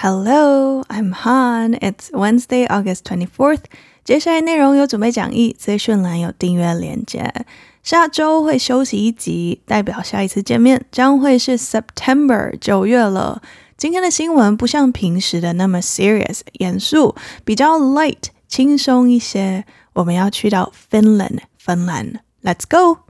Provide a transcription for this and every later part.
Hello, I'm Han. It's Wednesday, August 24th. 接下来内容有准备讲义，资讯栏有订阅连结。下周会休息一集，代表下一次见面将会是 September 九月了。今天的新闻不像平时的那么 serious 严肃，比较 light 轻松一些。我们要去到 Finland 芬兰，Let's go!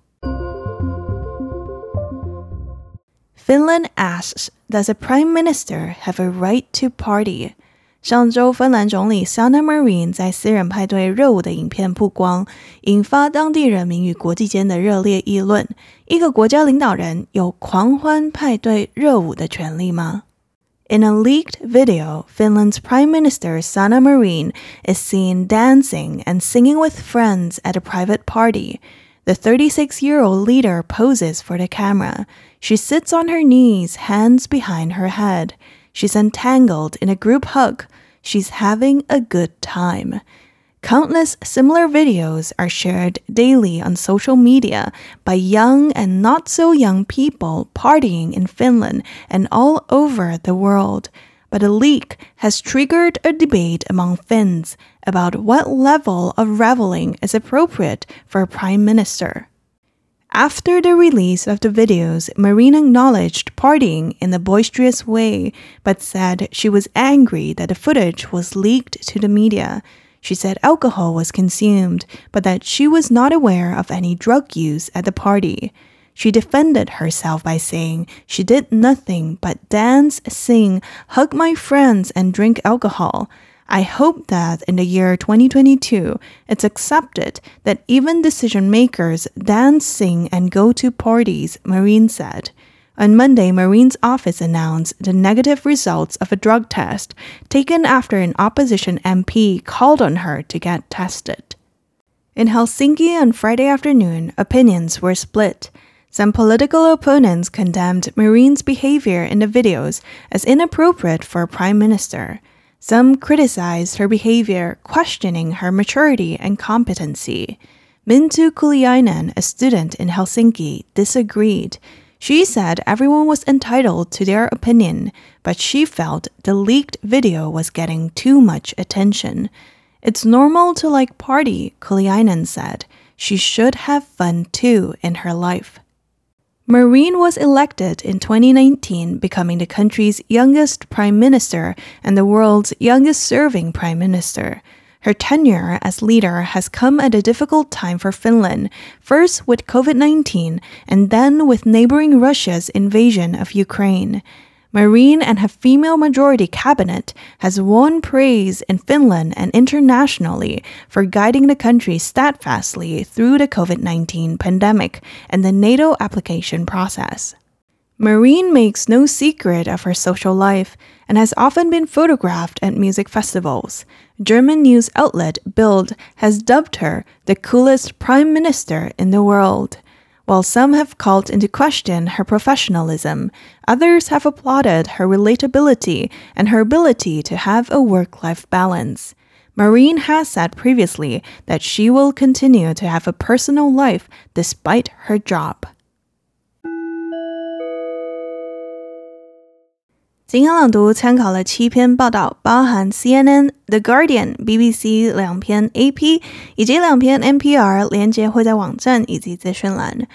Finland asks, Does a prime minister have a right to party? 上周，芬兰总理 Sanna Marin 在私人派对热舞的影片曝光，引发当地人民与国际间的热烈议论。一个国家领导人有狂欢派对热舞的权利吗？In a leaked video, Finland's Prime Minister Sanna Marin is seen dancing and singing with friends at a private party. The 36-year-old leader poses for the camera. She sits on her knees, hands behind her head. She's entangled in a group hug. She's having a good time. Countless similar videos are shared daily on social media by young and not so young people partying in Finland and all over the world. But a leak has triggered a debate among Finns about what level of reveling is appropriate for a prime minister. After the release of the videos, Marin acknowledged partying in a boisterous way, but said she was angry that the footage was leaked to the media. She said alcohol was consumed, but that she was not aware of any drug use at the party. She defended herself by saying she did nothing but dance, sing, hug my friends, and drink alcohol. I hope that in the year 2022, it's accepted that even decision makers dance, sing, and go to parties, Marine said. On Monday, Marine's office announced the negative results of a drug test taken after an opposition MP called on her to get tested. In Helsinki on Friday afternoon, opinions were split. Some political opponents condemned Marine's behavior in the videos as inappropriate for a prime minister. Some criticized her behavior, questioning her maturity and competency. Minttu Kuliainen, a student in Helsinki, disagreed. She said everyone was entitled to their opinion, but she felt the leaked video was getting too much attention. It's normal to like party, Kuliainen said. She should have fun too in her life. Marin was elected in 2019, becoming the country's youngest prime minister and the world's youngest serving prime minister. Her tenure as leader has come at a difficult time for Finland, first with COVID 19 and then with neighboring Russia's invasion of Ukraine. Marin and her female majority cabinet has won praise in Finland and internationally for guiding the country steadfastly through the COVID 19 pandemic and the NATO application process. Marin makes no secret of her social life and has often been photographed at music festivals. German news outlet Bild has dubbed her the coolest prime minister in the world. While some have called into question her professionalism, others have applauded her relatability and her ability to have a work life balance. Marin has said previously that she will continue to have a personal life despite her job. 今天朗读参考了七篇报道，包含 CNN、The Guardian、BBC 两篇 AP 以及两篇 NPR，连接会在网站以及资讯栏。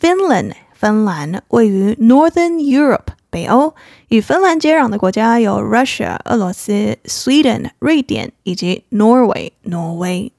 Finland 芬兰位于 Northern Europe 北欧，与芬兰接壤的国家有 Russia 俄罗斯、Sweden 瑞典以及 Norway 挪威。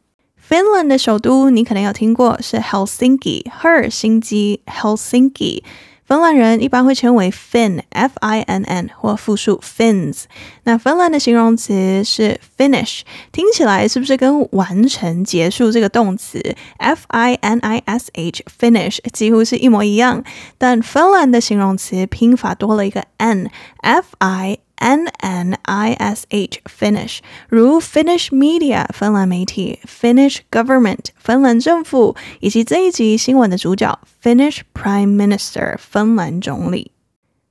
Finland 的首都你可能有听过是 Helsinki 赫尔辛基 Helsinki。芬兰人一般会称为 Finn，F-I-N-N 或复数 Finns。那芬兰的形容词是 Finish，听起来是不是跟完成、结束这个动词 F-I-N-I-S-H Finish 几乎是一模一样？但芬兰的形容词拼法多了一个 N，F-I。N N I S H Finnish，如 Finnish Media 芬兰媒体，Finnish Government 芬兰政府，以及这一集新闻的主角 Finnish Prime Minister 芬兰总理。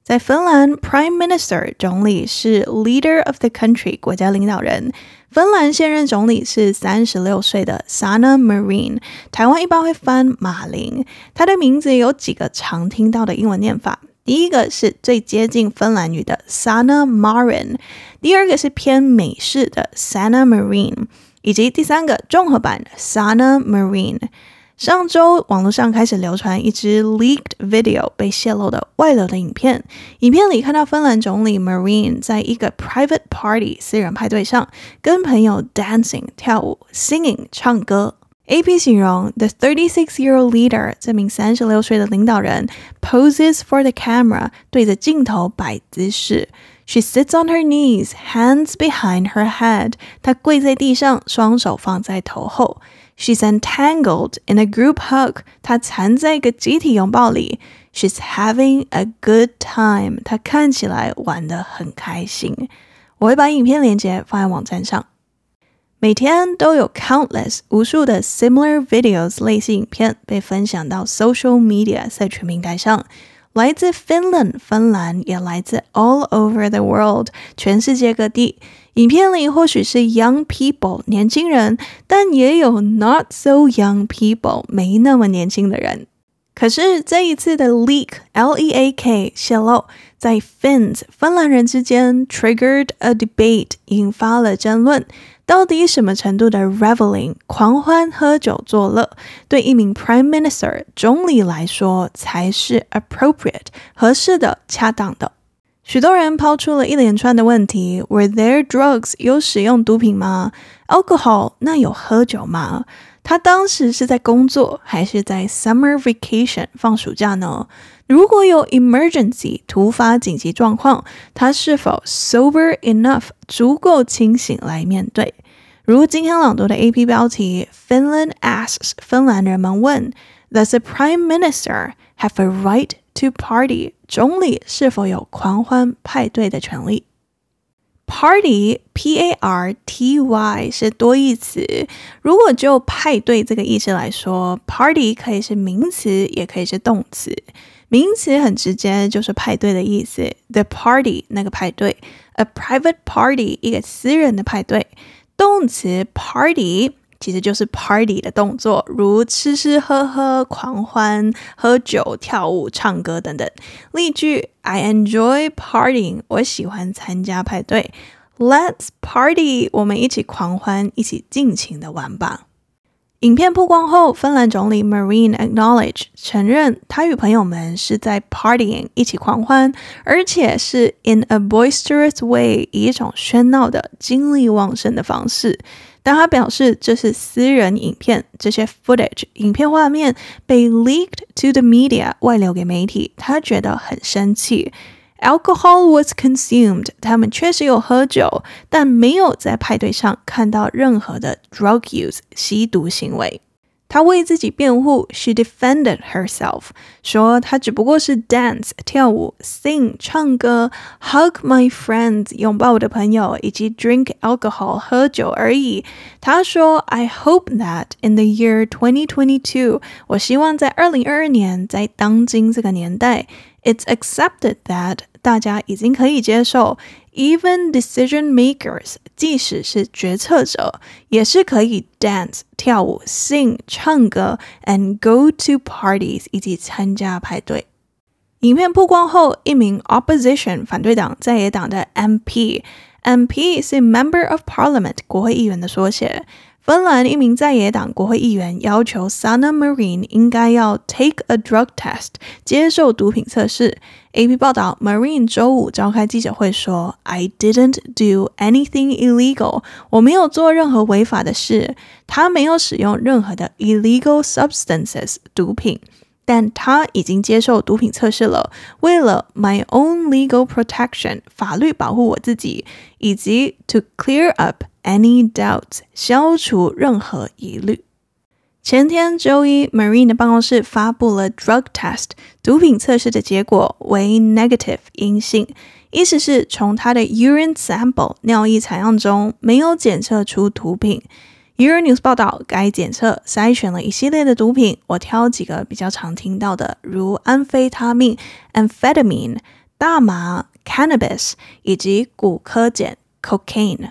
在芬兰，Prime Minister 总理是 Leader of the Country 国家领导人。芬兰现任总理是三十六岁的 Sanna Marin，台湾一般会翻马林。他的名字有几个常听到的英文念法。第一个是最接近芬兰语的 Sanna Marin，第二个是偏美式的 Sanna Marin，以及第三个综合版的 Sanna Marin。上周网络上开始流传一支 leaked video 被泄露的外流的影片，影片里看到芬兰总理 Marin 在一个 private party 私人派对上跟朋友 dancing 跳舞 singing 唱歌。AP 形容 the 36-year-old leader 这名三十六岁的领导人 poses for the camera 对着镜头摆姿势。She sits on her knees, hands behind her head。她跪在地上，双手放在头后。She's entangled in a group hug。她缠在一个集体拥抱里。She's having a good time。她看起来玩得很开心。我会把影片链接放在网站上。 每天都有 countless 无数的 similar videos 类似影片被分享到 social media 社群平台上。来自 Finland 芬兰，也来自 all over the world 全世界各地。影片里或许是 young people 年轻人，但也有 not so young people 没那么年轻的人。可是这一次的 leak L E A K 泄露，在 Finns 芬兰人之间 triggered a debate 引发了争论。到底什么程度的 reveling 狂欢喝酒作乐，对一名 prime minister 总理来说才是 appropriate 合适的、恰当的？许多人抛出了一连串的问题：Were there drugs？有使用毒品吗？Alcohol？那有喝酒吗？他当时是在工作，还是在 summer vacation 放暑假呢？如果有 emergency 突发紧急状况，他是否 sober enough 足够清醒来面对？如今天朗读的 AP 标题：Finland asks 芬兰人们问：Does the Prime Minister have a right？To party，总理是否有狂欢派对的权利？Party，P-A-R-T-Y 是多义词。如果就派对这个意思来说，Party 可以是名词，也可以是动词。名词很直接，就是派对的意思。The party，那个派对；A private party，一个私人的派对。动词 Party。其实就是 party 的动作，如吃吃喝喝、狂欢、喝酒、跳舞、唱歌等等。例句：I enjoy partying，我喜欢参加派对。Let's party，我们一起狂欢，一起尽情的玩吧。影片曝光后，芬兰总理 Marine acknowledge 承认他与朋友们是在 partying 一起狂欢，而且是 in a boisterous way 以一种喧闹的、精力旺盛的方式。但他表示这是私人影片，这些 footage 影片画面被 leaked to the media 外流给媒体，他觉得很生气。Alcohol was consumed，他们确实有喝酒，但没有在派对上看到任何的 drug use 吸毒行为。她为自己辩护，she defended herself，说她只不过是 dance 跳舞，sing 唱歌，hug my friends 拥抱我的朋友，以及 drink alcohol 喝酒而已。她说，I hope that in the year 2022，我希望在二零二二年，在当今这个年代，it's accepted that 大家已经可以接受。Even decision makers，即使是决策者，也是可以 dance 跳舞、sing 唱歌，and go to parties 以及参加派对。影片曝光后，一名 opposition 反对党在野党的 MP，MP 是 member of parliament 国会议员的缩写。 芬兰一名在野党国会议员要求 Sanna Marin 应该要 take a drug test 接受毒品测试。AP 报道，Marin 周五召开记者会说：“I didn't do anything illegal，我没有做任何违法的事，他没有使用任何的 illegal substances 毒品。”但他已经接受毒品测试了，为了 my own legal protection 法律保护我自己，以及 to clear up any doubts 消除任何疑虑。前天周一，Marine 的办公室发布了 drug test 毒品测试的结果为 negative 阴性，意思是从他的 urine sample 尿液采样中没有检测出毒品。Euronews 报道，该检测筛选了一系列的毒品，我挑几个比较常听到的，如安非他命 （amphetamine）、大麻 （cannabis） 以及古柯碱 （cocaine）。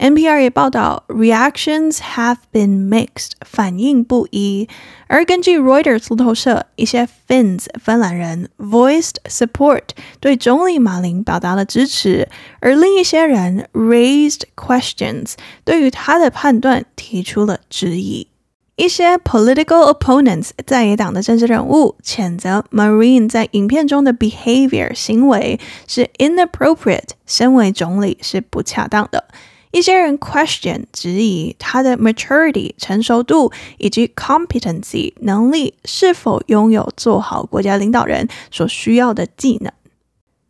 NPR 也报道，reactions have been mixed，反应不一。而根据 Reuters 路透社，一些 Finns 芬兰人 voiced support，对总理马林表达了支持，而另一些人 raised questions，对于他的判断提出了质疑。一些 political opponents 在野党的政治人物谴责 Marine 在影片中的 behavior 行为是 inappropriate，身为总理是不恰当的。一些人 question 质疑他的 maturity 成熟度以及 competency 能力是否拥有做好国家领导人所需要的技能。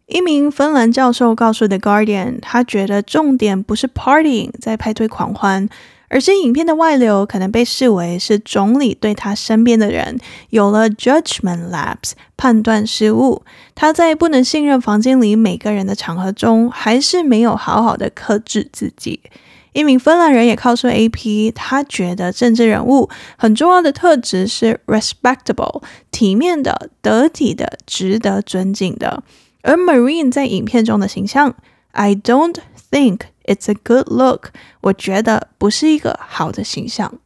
一名芬兰教授告诉 The Guardian，他觉得重点不是 partying 在派对狂欢。而是影片的外流可能被视为是总理对他身边的人有了 judgment lapse 判断失误，他在不能信任房间里每个人的场合中，还是没有好好的克制自己。一名芬兰人也告诉 AP，他觉得政治人物很重要的特质是 respectable 体面的、得体的、值得尊敬的。而 Marine 在影片中的形象，I don't think。It's a good look，我觉得不是一个好的形象。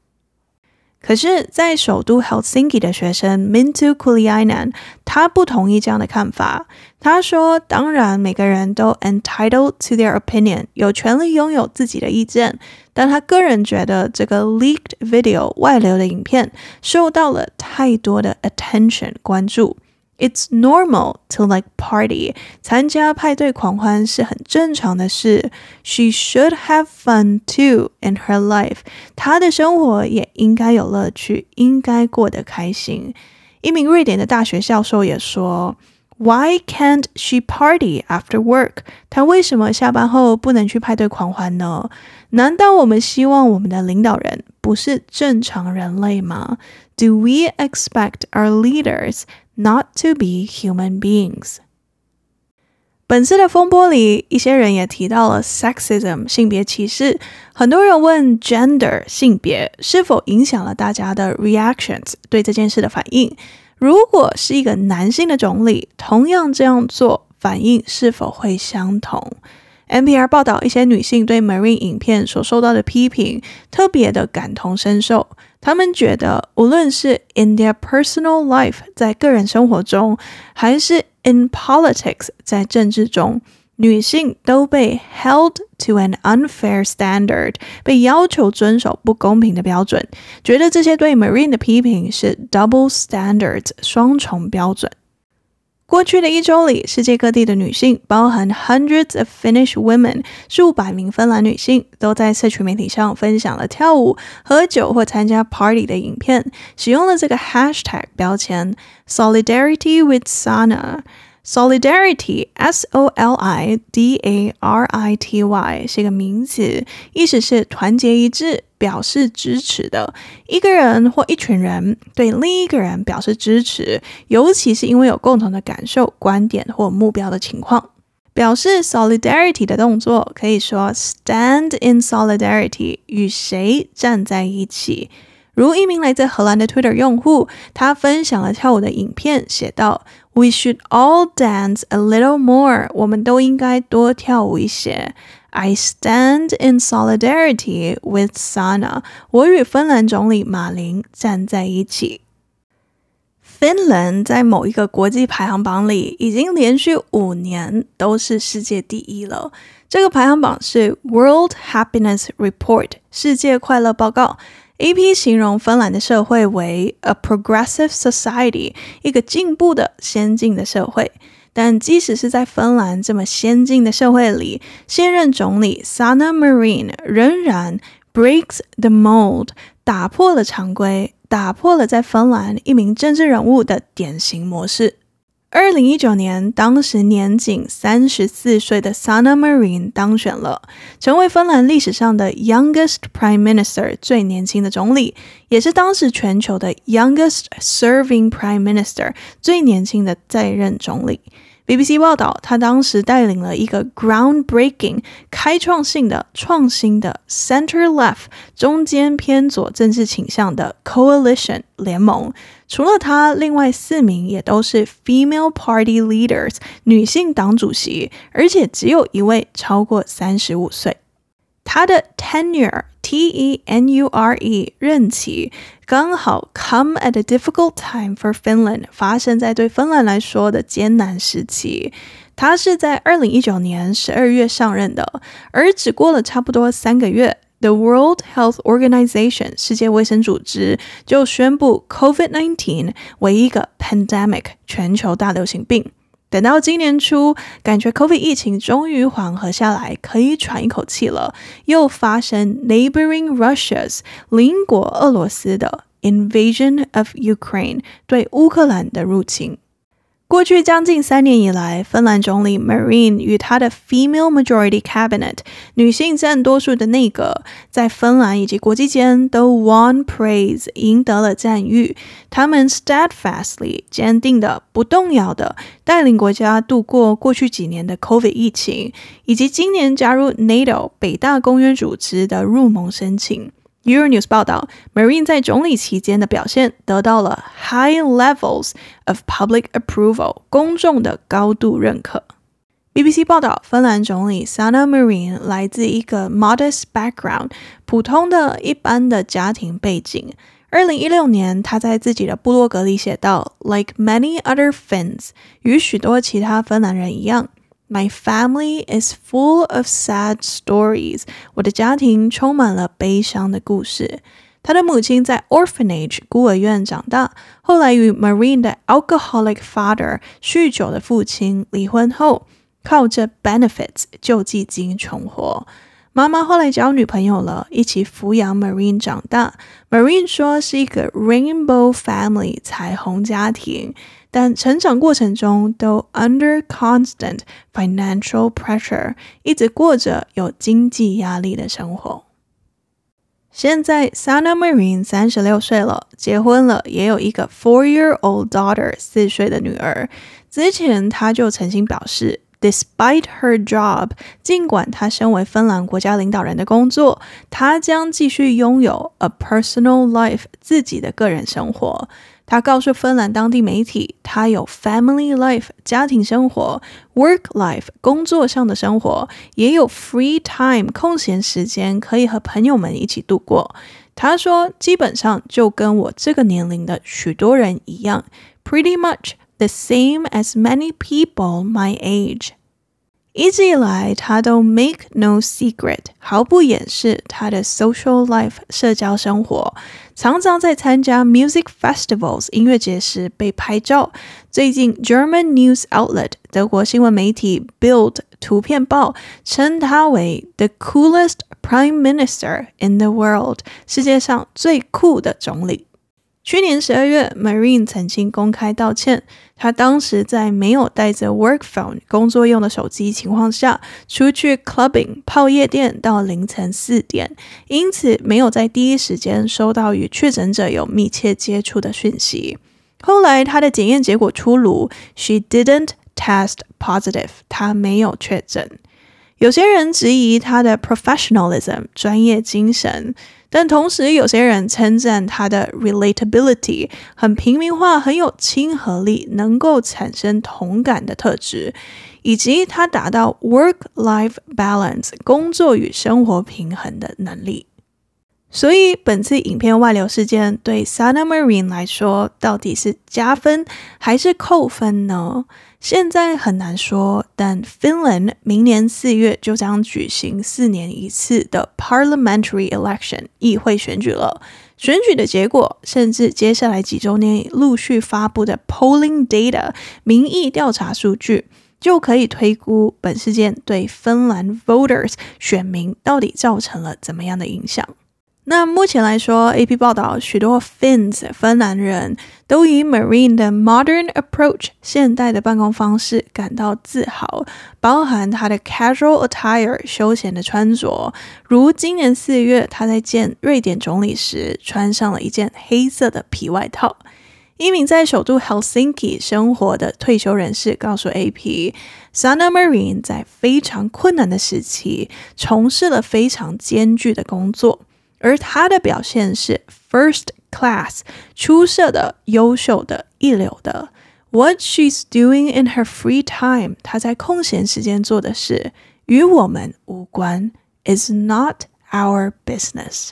可是，在首都 Helsinki 的学生 Mintu Kuliainen，他不同意这样的看法。他说：“当然，每个人都 entitled to their opinion，有权利拥有自己的意见。但他个人觉得，这个 leaked video 外流的影片受到了太多的 attention 关注。” It's normal to like party. 参加派对狂欢是很正常的事。She should have fun too in her life. 她的生活也应该有乐趣，应该过得开心。一名瑞典的大学教授也说：“Why can't she party after work？” 她为什么下班后不能去派对狂欢呢？难道我们希望我们的领导人不是正常人类吗？Do we expect our leaders Not to be human beings。本次的风波里，一些人也提到了 sexism 性别歧视。很多人问 gender 性别是否影响了大家的 reactions 对这件事的反应。如果是一个男性的总理，同样这样做，反应是否会相同？NPR 报道，一些女性对 Marine 影片所受到的批评特别的感同身受。他们觉得，无论是 in their personal life 在个人生活中，还是 in politics 在政治中，女性都被 held to an unfair standard，被要求遵守不公平的标准，觉得这些对 Marine 的批评是 double standards 双重标准。过去的一周里，世界各地的女性，包含 hundreds of Finnish women 数百名芬兰女性，都在社群媒体上分享了跳舞、喝酒或参加 party 的影片，使用了这个 hashtag 标签 Solidarity with Sanna。Solidarity, S-O-L-I-D-A-R-I-T-Y 是个名词，意思是团结一致、表示支持的。一个人或一群人对另一个人表示支持，尤其是因为有共同的感受、观点或目标的情况。表示 solidarity 的动作可以说 stand in solidarity，与谁站在一起。如一名来自荷兰的 Twitter 用户，他分享了跳舞的影片，写道。We should all dance a little more. 我们都应该多跳舞一些。I stand in solidarity with Sanna. 我与芬兰总理马林站在一起。Finland 在某一个国际排行榜里已经连续五年都是世界第一了。这个排行榜是 World Happiness Report 世界快乐报告。AP 形容芬兰的社会为 a progressive society，一个进步的、先进的社会。 但即使是在芬兰这么先进的社会里，现任总理 Sanna Marin 仍然 breaks the mold，打破了常规，打破了在芬兰一名政治人物的典型模式。二零一九年，当时年仅三十四岁的 Sanna Marin 当选了，成为芬兰历史上的 youngest prime minister 最年轻的总理，也是当时全球的 youngest serving prime minister 最年轻的在任总理。BBC 报道，他当时带领了一个 groundbreaking 开创性的创新的 center left 中间偏左政治倾向的 coalition 联盟。除了他，另外四名也都是 female party leaders 女性党主席，而且只有一位超过三十五岁。他的 tenure T E N U R E 任期刚好 come at a difficult time for Finland，发生在对芬兰来说的艰难时期。他是在二零一九年十二月上任的，而只过了差不多三个月，The World Health Organization 世界卫生组织就宣布 COVID-19 为一个 pandemic 全球大流行病。等到今年初，感觉 COVID 疫情终于缓和下来，可以喘一口气了，又发生 neighboring Russia's 邻国俄罗斯的 invasion of Ukraine 对乌克兰的入侵。过去将近三年以来，芬兰总理 Marine 与他的 Female Majority Cabinet 女性占多数的内阁，在芬兰以及国际间都 won praise 赢得了赞誉。他们 steadfastly 坚定的、不动摇的带领国家度过过去几年的 COVID 疫情，以及今年加入 NATO 北大公约组织的入盟申请。Euronews 报道，Marine 在总理期间的表现得到了 high levels of public approval，公众的高度认可。BBC 报道，芬兰总理 Sanna Marin 来自一个 modest background，普通的一般的家庭背景。二零一六年，他在自己的部落格里写道：“Like many other Finns，与许多其他芬兰人一样。” My family is full of sad stories. 我的家庭充满了悲伤的故事。他的母亲在 orphanage 孤儿院长大，后来与 Marine 的 alcoholic father 酗酒的父亲离婚后，靠着 benefits 救济金存活。妈妈后来交女朋友了，一起抚养 Marine 长大。Marine 说是一个 rainbow family 彩虹家庭。但成长过程中都 under constant financial pressure，一直过着有经济压力的生活。现在 Sanna Marin 三十六岁了，结婚了，也有一个 four-year-old daughter，四岁的女儿。之前她就曾经表示，despite her job，尽管她身为芬兰国家领导人的工作，她将继续拥有 a personal life，自己的个人生活。他告诉芬兰当地媒体，他有 family life 家庭生活，work life 工作上的生活，也有 free time 空闲时间可以和朋友们一起度过。他说，基本上就跟我这个年龄的许多人一样，pretty much the same as many people my age。一直以来，他都 make no secret，毫不掩饰他的 social life 社交生活，常常在参加 music festivals 音乐节时被拍照。最近，German news outlet 德国新闻媒体 Bild 图片报称他为 the coolest prime minister in the world，世界上最酷的总理。去年十二月，Marin 曾经公开道歉。 他当时在没有带着 work phone 工作用的手机情况下，出去 clubbing 泡夜店到凌晨四点，因此没有在第一时间收到与确诊者有密切接触的讯息。后来他的检验结果出炉，she didn't test positive，他没有确诊。有些人质疑他的 professionalism 专业精神。但同时，有些人称赞他的 relatability 很平民化，很有亲和力，能够产生同感的特质，以及他达到 work-life balance 工作与生活平衡的能力。所以，本次影片外流事件对 Sanna Marin 来说，到底是加分还是扣分呢？现在很难说。但 Finland 明年四月就将举行四年一次的 Parliamentary Election 议会选举了。选举的结果，甚至接下来几周内陆续发布的 Polling Data 民意调查数据，就可以推估本事件对芬兰 Voters 选民到底造成了怎么样的影响。那目前来说，AP 报道，许多 Finns 芬兰人都以 Marine 的 modern approach 现代的办公方式感到自豪，包含他的 casual attire 休闲的穿着，如今年四月他在见瑞典总理时穿上了一件黑色的皮外套。一名在首都 Helsinki 生活的退休人士告诉 AP。Sana Marine 在非常困难的时期从事了非常艰巨的工作，而他的表现是 first class，出色的、优秀的、一流的。What she's doing in her free time，她在空闲时间做的事与我们无关，is not our business。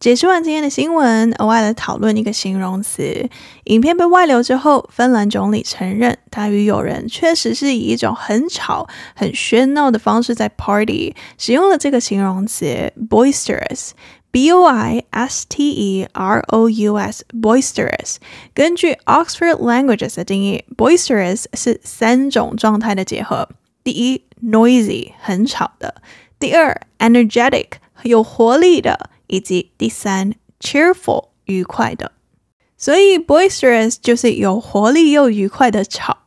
解释完今天的新闻，额外来讨论一个形容词。影片被外流之后，芬兰总理承认，他与友人确实是以一种很吵、很喧闹的方式在 party，使用了这个形容词 boisterous，b o i s t e r o u s，boisterous。根据 Oxford Languages 的定义，boisterous 是三种状态的结合：第一，noisy，很吵的；第二，energetic，有活力的。以及第三，cheerful，愉快的，所以 boisterous 就是有活力又愉快的吵，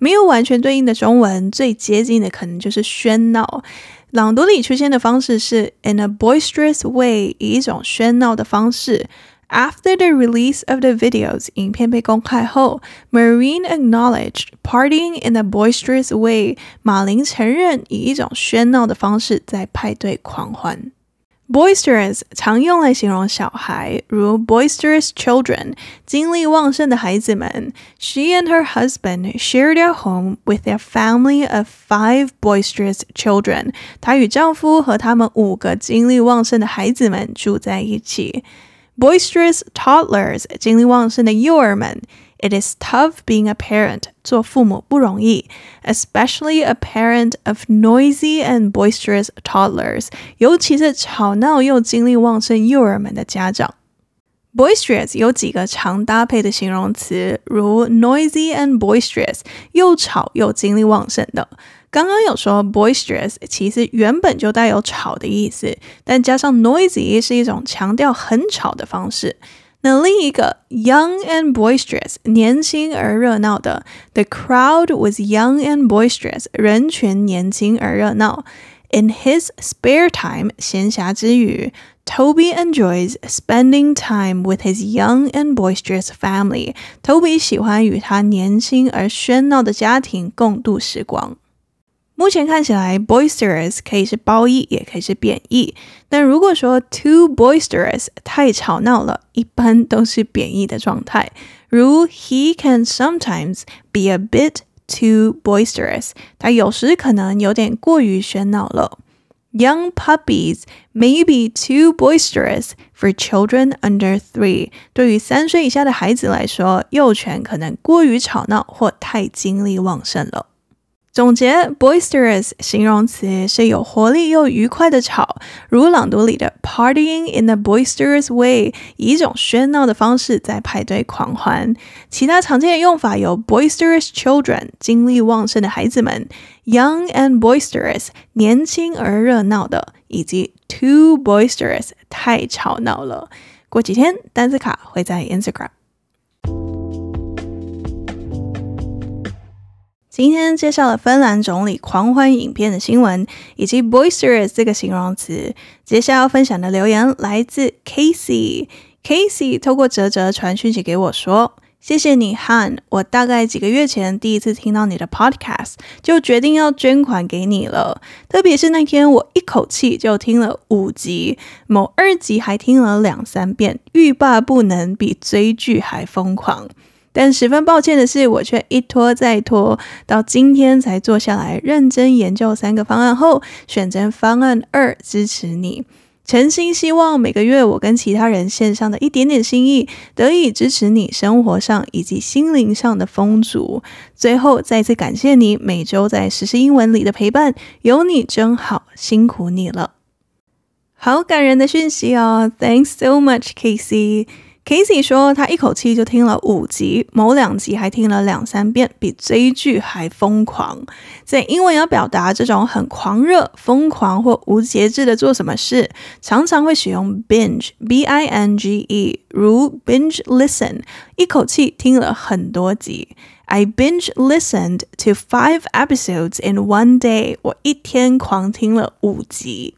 没有完全对应的中文，最接近的可能就是喧闹。朗读里出现的方式是 in a boisterous way，以一种喧闹的方式。After the release of the videos，影片被公开后，Marine acknowledged partying in a boisterous way。马琳承认以一种喧闹的方式在派对狂欢。Boisterous 常用来形容小孩，如 boisterous children，精力旺盛的孩子们。She and her husband share their home with their family of five boisterous children。她与丈夫和他们五个精力旺盛的孩子们住在一起。Boisterous toddlers，精力旺盛的幼儿们。 It is tough being a parent. 做父母不容易，especially a parent of noisy and boisterous toddlers. 尤其是吵闹又精力旺盛幼儿们的家长。Boisterous 有几个常搭配的形容词，如 noisy and boisterous，又吵又精力旺盛的。刚刚有说 boisterous 其实原本就带有吵的意思，但加上 noisy 是一种强调很吵的方式。那另一个 young and boisterous，年轻而热闹的，the crowd was young and boisterous，人群年轻而热闹。In his spare time，闲暇之余，Toby enjoys spending time with his young and boisterous family。Toby 喜欢与他年轻而喧闹的家庭共度时光。 目前看起来，boisterous 可以是褒义，也可以是贬义。但如果说 too boisterous 太吵闹了，一般都是贬义的状态。如 He can sometimes be a bit too boisterous，他有时可能有点过于喧闹了。Young puppies may be too boisterous for children under three。对于三岁以下的孩子来说，幼犬可能过于吵闹或太精力旺盛了。总结，boisterous 形容词是有活力又愉快的吵，如朗读里的 partying in a boisterous way，以一种喧闹的方式在派对狂欢。其他常见的用法有 boisterous children，精力旺盛的孩子们；young and boisterous，年轻而热闹的；以及 too boisterous，太吵闹了。过几天，单词卡会在 Instagram。今天介绍了芬兰总理狂欢影片的新闻，以及 boisterous 这个形容词。接下来要分享的留言来自 Casey。Casey 透过哲哲传讯息给我说：“谢谢你，Han。我大概几个月前第一次听到你的 podcast，就决定要捐款给你了。特别是那天，我一口气就听了五集，某二集还听了两三遍，欲罢不能，比追剧还疯狂。”但十分抱歉的是，我却一拖再拖，到今天才坐下来认真研究三个方案后，选择方案二支持你。诚心希望每个月我跟其他人献上的一点点心意，得以支持你生活上以及心灵上的丰足。最后再次感谢你每周在时事英文里的陪伴，有你真好，辛苦你了。好感人的讯息哦，Thanks so much, Casey。Casey 说，他一口气就听了五集，某两集还听了两三遍，比追剧还疯狂。在英文要表达这种很狂热、疯狂或无节制的做什么事，常常会使用 binge（b-i-n-g-e），如 binge listen，一口气听了很多集。I binge listened to five episodes in one day。我一天狂听了五集。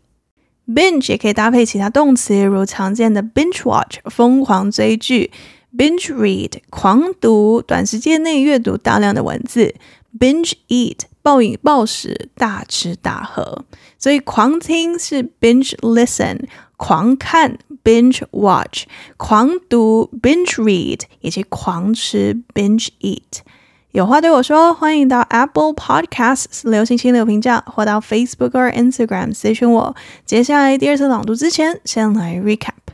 Binge 也可以搭配其他动词，如常见的 binge watch 疯狂追剧，binge read 狂读，短时间内阅读大量的文字，binge eat 暴饮暴食，大吃大喝。所以狂听是 binge listen，狂看 binge watch，狂读 binge read，以及狂吃 binge eat。有话对我说，欢迎到 Apple Podcasts 留星星留评价，或到 Facebook 或 Instagram 私讯我。接下来第二次朗读之前，先来 recap。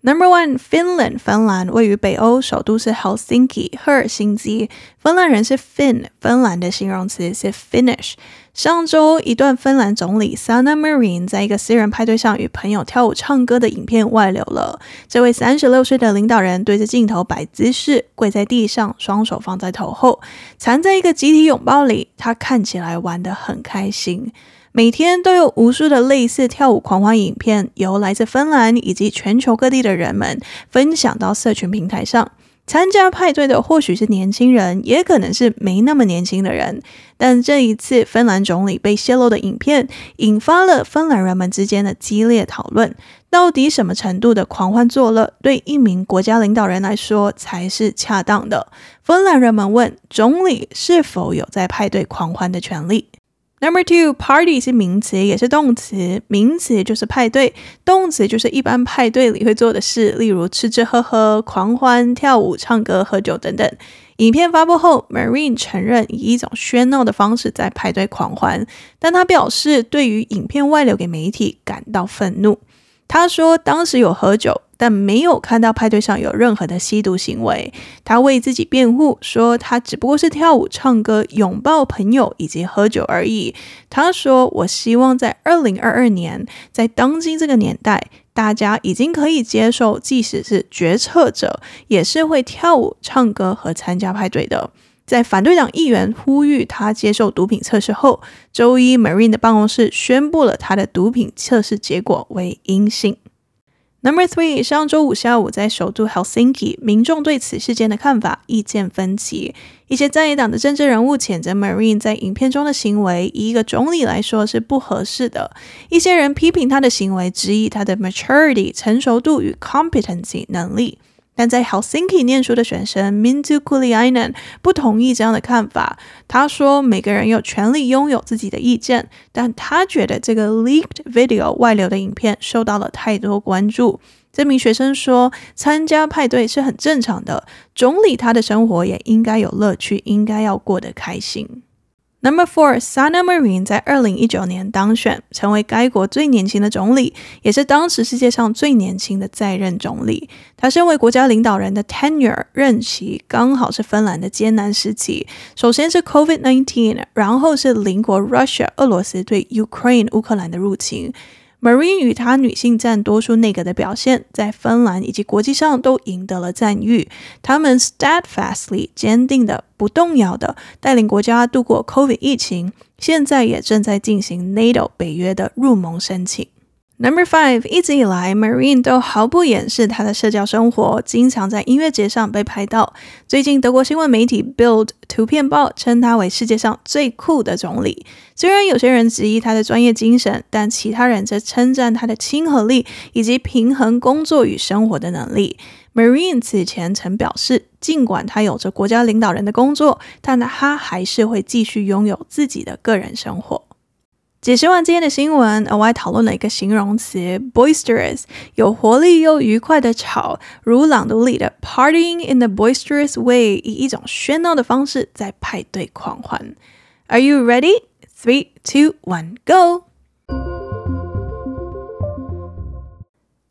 Number one, Finland，芬兰位于北欧，首都是 Helsinki，赫尔辛基。芬兰人是 Finn，芬兰的形容词是 Finnish。上周，一段芬兰总理 Sanna Marin 在一个私人派对上与朋友跳舞唱歌的影片外流了。这位三十六岁的领导人对着镜头摆姿势，跪在地上，双手放在头后，藏在一个集体拥抱里。他看起来玩得很开心。每天都有无数的类似跳舞狂欢影片，由来自芬兰以及全球各地的人们分享到社群平台上。参加派对的或许是年轻人，也可能是没那么年轻的人。但这一次，芬兰总理被泄露的影片，引发了芬兰人们之间的激烈讨论。到底什么程度的狂欢作乐，对一名国家领导人来说才是恰当的？芬兰人们问总理是否有在派对狂欢的权利。Number two, party 是名词，也是动词。名词就是派对，动词就是一般派对里会做的事，例如吃吃喝喝、狂欢、跳舞、唱歌、喝酒等等。影片发布后，Marine 承认以一种喧闹的方式在派对狂欢，但他表示对于影片外流给媒体感到愤怒。他说当时有喝酒。但没有看到派对上有任何的吸毒行为。他为自己辩护说，他只不过是跳舞、唱歌、拥抱朋友以及喝酒而已。他说：“我希望在二零二二年，在当今这个年代，大家已经可以接受，即使是决策者也是会跳舞、唱歌和参加派对的。”在反对党议员呼吁他接受毒品测试后，周一 Marine 的办公室宣布了他的毒品测试结果为阴性。Number three，上周五下午，在首都 Helsinki，民众对此事件的看法意见分歧。一些在野党的政治人物谴责 Marine 在影片中的行为，以一个总理来说是不合适的。一些人批评他的行为，质疑他的 maturity 成熟度与 competency 能力。但在 Helsinki 念书的学生 Minttu Kuliainen 不同意这样的看法。他说：“每个人有权利拥有自己的意见，但他觉得这个 leaked video 外流的影片受到了太多关注。”这名学生说：“参加派对是很正常的，总理他的生活也应该有乐趣，应该要过得开心。” Number four, Sana Marin 在二零一九年当选，成为该国最年轻的总理，也是当时世界上最年轻的在任总理。他身为国家领导人的 tenure 任期刚好是芬兰的艰难时期，首先是 COVID-19，然后是邻国 Russia 俄罗斯对 Ukraine 乌克兰的入侵。Marine 与她女性占多数内阁的表现，在芬兰以及国际上都赢得了赞誉。他们 steadfastly 坚定的、不动摇的带领国家度过 COVID 疫情，现在也正在进行 NATO 北约的入盟申请。Number five，一直以来，Marine 都毫不掩饰她的社交生活，经常在音乐节上被拍到。最近，德国新闻媒体 Bild 图片报称她为世界上最酷的总理。虽然有些人质疑她的专业精神，但其他人则称赞她的亲和力以及平衡工作与生活的能力。Marine 此前曾表示，尽管她有着国家领导人的工作，但她还是会继续拥有自己的个人生活。解释完今天的新闻，额外讨论了一个形容词 boisterous，有活力又愉快的吵，如朗读里的 partying in a boisterous way，以一种喧闹的方式在派对狂欢。Are you ready? Three, two, one, go!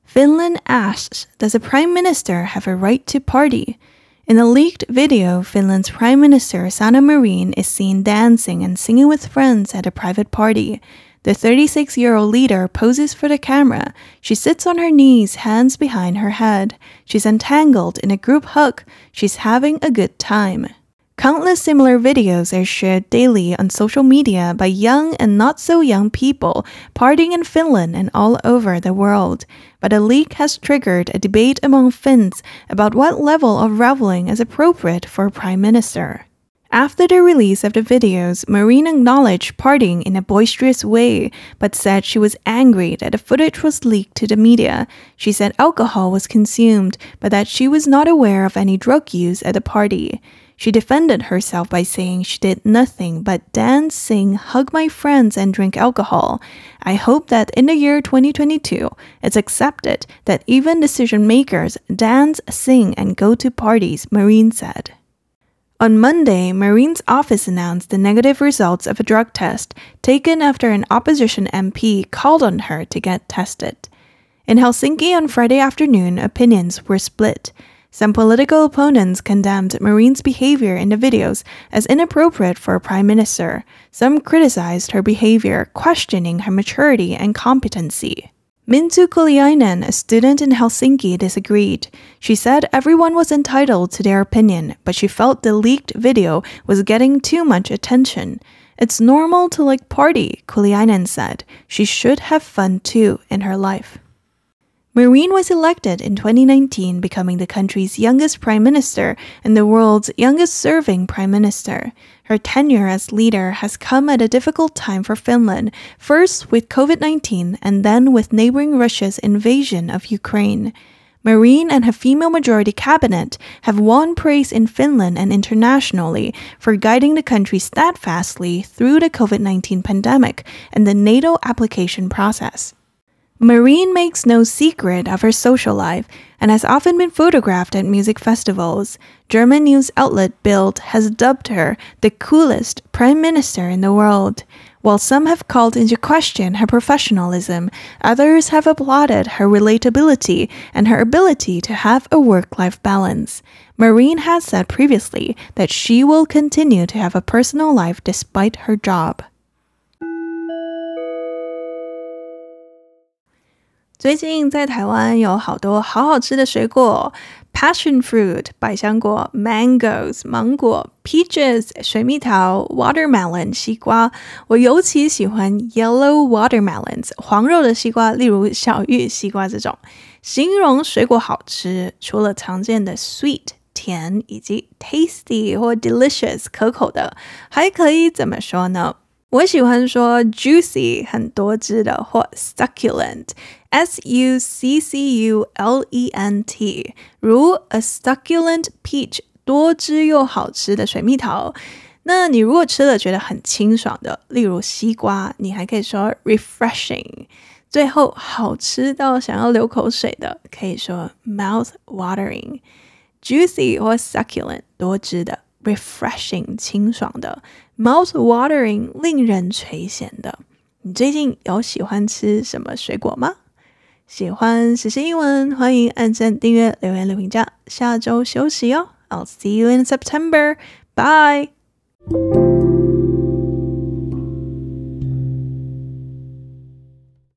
Finland asks, Does a prime minister have a right to party? In a leaked video, Finland's Prime Minister Sanna Marin is seen dancing and singing with friends at a private party. The 36 year old leader poses for the camera. She sits on her knees, hands behind her head. She's entangled in a group hug. She's having a good time. Countless similar videos are shared daily on social media by young and not so young people partying in Finland and all over the world. But a leak has triggered a debate among Finns about what level of reveling is appropriate for a prime minister. After the release of the videos, Marine acknowledged partying in a boisterous way, but said she was angry that the footage was leaked to the media. She said alcohol was consumed, but that she was not aware of any drug use at the party. She defended herself by saying she did nothing but dance, sing, hug my friends, and drink alcohol. I hope that in the year 2022, it's accepted that even decision makers dance, sing, and go to parties, Marine said. On Monday, Marine's office announced the negative results of a drug test taken after an opposition MP called on her to get tested. In Helsinki on Friday afternoon, opinions were split. Some political opponents condemned Marine's behavior in the videos as inappropriate for a prime minister. Some criticized her behavior, questioning her maturity and competency. Minttu Kuliainen, a student in Helsinki, disagreed. She said everyone was entitled to their opinion, but she felt the leaked video was getting too much attention. It's normal to like party, Kuliainen said. She should have fun too in her life. Marine was elected in 2019, becoming the country's youngest prime minister and the world's youngest serving prime minister. Her tenure as leader has come at a difficult time for Finland, first with COVID 19 and then with neighboring Russia's invasion of Ukraine. Marine and her female majority cabinet have won praise in Finland and internationally for guiding the country steadfastly through the COVID 19 pandemic and the NATO application process. Marine makes no secret of her social life and has often been photographed at music festivals. German news outlet Bild has dubbed her the coolest prime minister in the world. While some have called into question her professionalism, others have applauded her relatability and her ability to have a work life balance. Marine has said previously that she will continue to have a personal life despite her job. 最近在台湾有好多好好吃的水果，passion fruit 百香果，mangoes 芒果，peaches 水蜜桃，watermelon 西瓜。我尤其喜欢 yellow watermelons 黄肉的西瓜，例如小玉西瓜这种。形容水果好吃，除了常见的 sweet 甜以及 tasty 或 delicious 可口的，还可以怎么说呢？我喜欢说 juicy 很多汁的，或 succulent succulent，s u c c u l e n t，如 a succulent peach 多汁又好吃的水蜜桃。那你如果吃了觉得很清爽的，例如西瓜，你还可以说 refreshing。最后好吃到想要流口水的，可以说 mouth watering。juicy 或 succulent 多汁的，refreshing 清爽的。Mouth-watering，令人垂涎的。你最近有喜欢吃什么水果吗？ 喜欢时事英文，欢迎按赞、订阅、留言、留评价。下周休息哦。I'll see you in September. Bye.